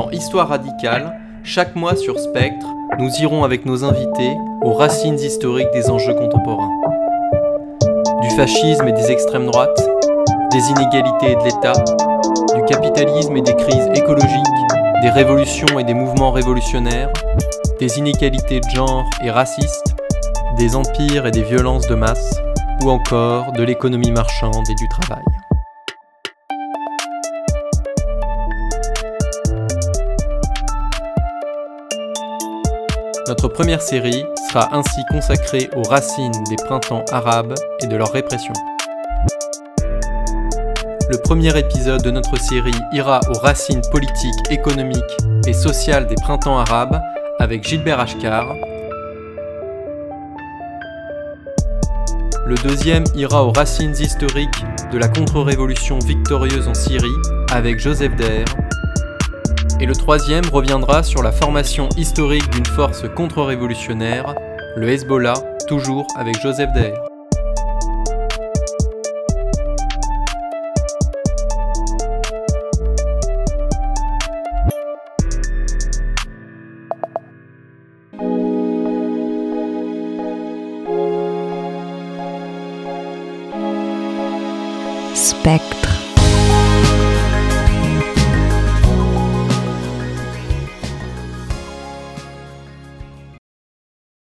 Dans Histoire radicale, chaque mois sur Spectre, nous irons avec nos invités aux racines historiques des enjeux contemporains. Du fascisme et des extrêmes droites, des inégalités et de l'État, du capitalisme et des crises écologiques, des révolutions et des mouvements révolutionnaires, des inégalités de genre et racistes, des empires et des violences de masse, ou encore de l'économie marchande et du travail. Notre première série sera ainsi consacrée aux racines des printemps arabes et de leur répression. Le premier épisode de notre série ira aux racines politiques, économiques et sociales des printemps arabes avec Gilbert Ashkar. Le deuxième ira aux racines historiques de la contre-révolution victorieuse en Syrie avec Joseph et le troisième reviendra sur la formation historique d'une force contre-révolutionnaire, le Hezbollah, toujours avec Joseph Daer. Spectre